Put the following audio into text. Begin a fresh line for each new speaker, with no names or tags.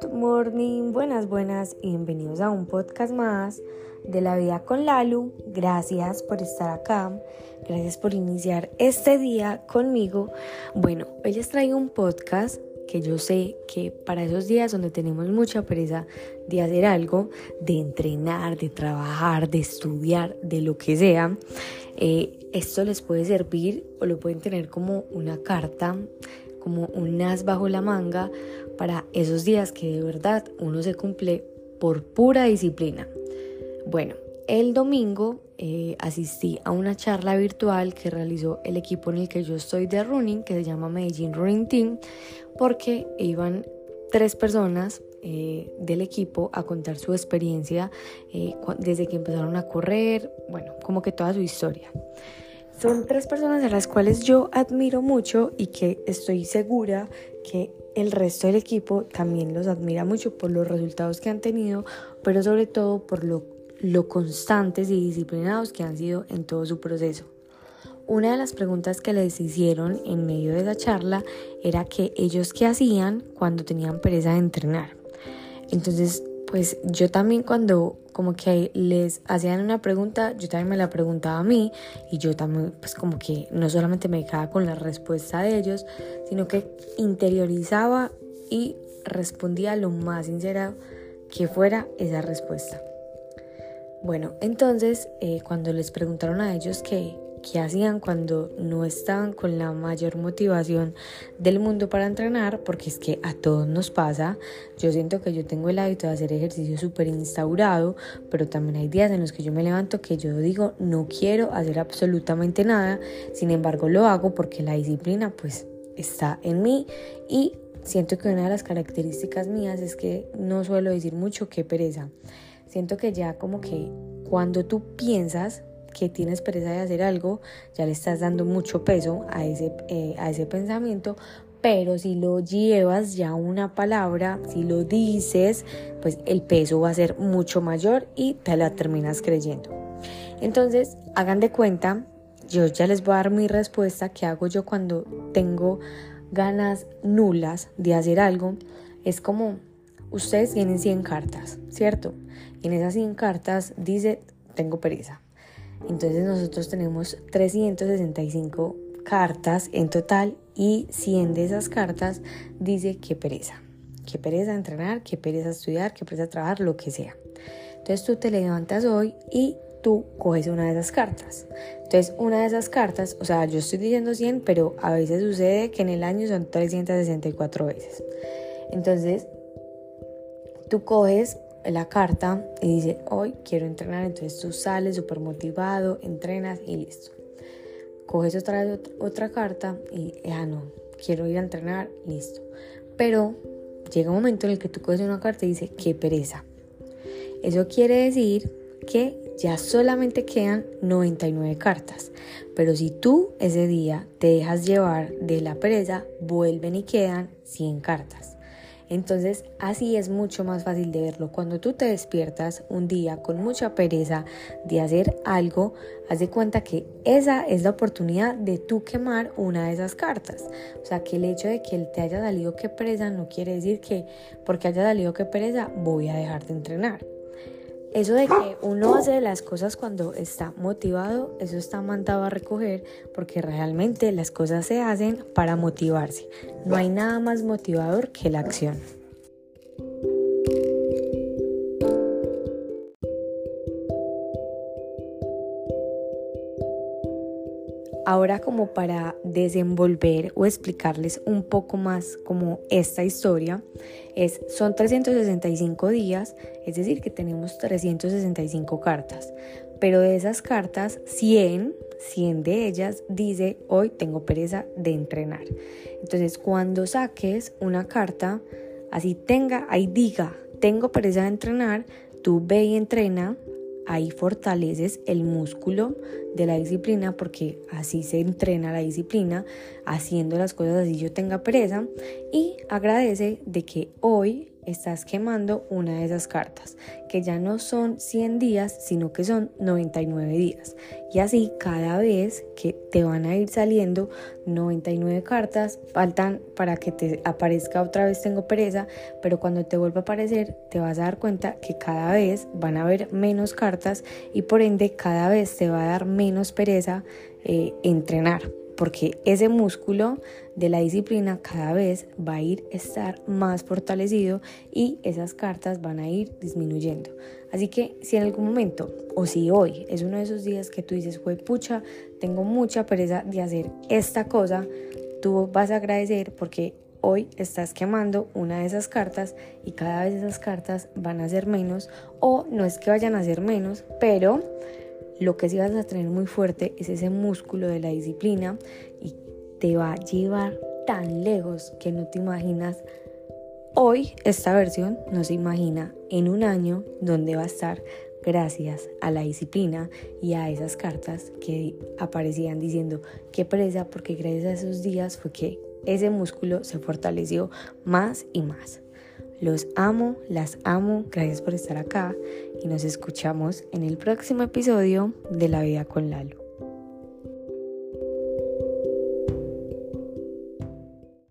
Good morning, buenas, buenas y bienvenidos a un podcast más de la vida con Lalu. Gracias por estar acá, gracias por iniciar este día conmigo. Bueno, hoy les traigo un podcast que yo sé que para esos días donde tenemos mucha pereza de hacer algo, de entrenar, de trabajar, de estudiar, de lo que sea, eh, esto les puede servir o lo pueden tener como una carta, como un as bajo la manga para esos días que de verdad uno se cumple por pura disciplina. Bueno, el domingo eh, asistí a una charla virtual que realizó el equipo en el que yo estoy de running, que se llama Medellín Running Team, porque iban tres personas eh, del equipo a contar su experiencia eh, desde que empezaron a correr, bueno, como que toda su historia. Son tres personas a las cuales yo admiro mucho y que estoy segura que el resto del equipo también los admira mucho por los resultados que han tenido, pero sobre todo por lo, lo constantes y disciplinados que han sido en todo su proceso. Una de las preguntas que les hicieron en medio de la charla era que ellos qué hacían cuando tenían pereza de entrenar. Entonces, pues yo también cuando como que les hacían una pregunta, yo también me la preguntaba a mí y yo también pues como que no solamente me quedaba con la respuesta de ellos, sino que interiorizaba y respondía lo más sincera que fuera esa respuesta. Bueno, entonces eh, cuando les preguntaron a ellos qué, qué hacían cuando no estaban con la mayor motivación del mundo para entrenar, porque es que a todos nos pasa. Yo siento que yo tengo el hábito de hacer ejercicio súper instaurado, pero también hay días en los que yo me levanto que yo digo no quiero hacer absolutamente nada, sin embargo lo hago porque la disciplina pues está en mí y siento que una de las características mías es que no suelo decir mucho qué pereza. Siento que ya como que cuando tú piensas que tienes pereza de hacer algo, ya le estás dando mucho peso a ese, eh, a ese pensamiento, pero si lo llevas ya una palabra, si lo dices, pues el peso va a ser mucho mayor y te la terminas creyendo. Entonces, hagan de cuenta, yo ya les voy a dar mi respuesta, que hago yo cuando tengo ganas nulas de hacer algo. Es como, ustedes tienen 100 cartas, ¿cierto? Y en esas 100 cartas dice, tengo pereza entonces nosotros tenemos 365 cartas en total y 100 de esas cartas dice que pereza. Que pereza entrenar, que pereza estudiar, que pereza trabajar, lo que sea. Entonces tú te levantas hoy y tú coges una de esas cartas. Entonces, una de esas cartas, o sea, yo estoy diciendo 100, pero a veces sucede que en el año son 364 veces. Entonces, tú coges la carta y dice, hoy quiero entrenar, entonces tú sales súper motivado, entrenas y listo. Coges otra, otra carta y ya no, quiero ir a entrenar, listo. Pero llega un momento en el que tú coges una carta y dice, qué pereza. Eso quiere decir que ya solamente quedan 99 cartas. Pero si tú ese día te dejas llevar de la pereza, vuelven y quedan 100 cartas. Entonces así es mucho más fácil de verlo. Cuando tú te despiertas un día con mucha pereza de hacer algo, haz de cuenta que esa es la oportunidad de tú quemar una de esas cartas. O sea que el hecho de que te haya salido que pereza no quiere decir que porque haya salido que pereza voy a dejar de entrenar. Eso de que uno hace las cosas cuando está motivado, eso está mandado a recoger porque realmente las cosas se hacen para motivarse. No hay nada más motivador que la acción. Ahora como para desenvolver o explicarles un poco más como esta historia, es, son 365 días, es decir, que tenemos 365 cartas, pero de esas cartas, 100, 100 de ellas dice, hoy tengo pereza de entrenar. Entonces, cuando saques una carta, así tenga, ahí diga, tengo pereza de entrenar, tú ve y entrena, ahí fortaleces el músculo de la disciplina porque así se entrena la disciplina haciendo las cosas así yo tenga pereza y agradece de que hoy estás quemando una de esas cartas, que ya no son 100 días, sino que son 99 días. Y así cada vez que te van a ir saliendo 99 cartas, faltan para que te aparezca otra vez tengo pereza, pero cuando te vuelva a aparecer te vas a dar cuenta que cada vez van a haber menos cartas y por ende cada vez te va a dar menos pereza eh, entrenar porque ese músculo de la disciplina cada vez va a ir a estar más fortalecido y esas cartas van a ir disminuyendo. Así que si en algún momento o si hoy es uno de esos días que tú dices, fue pucha, tengo mucha pereza de hacer esta cosa, tú vas a agradecer porque hoy estás quemando una de esas cartas y cada vez esas cartas van a ser menos o no es que vayan a ser menos, pero lo que sí vas a tener muy fuerte es ese músculo de la disciplina y te va a llevar tan lejos que no te imaginas. Hoy esta versión no se imagina en un año donde va a estar gracias a la disciplina y a esas cartas que aparecían diciendo qué presa porque gracias a esos días fue que ese músculo se fortaleció más y más. Los amo, las amo, gracias por estar acá y nos escuchamos en el próximo episodio de La Vida con Lalo.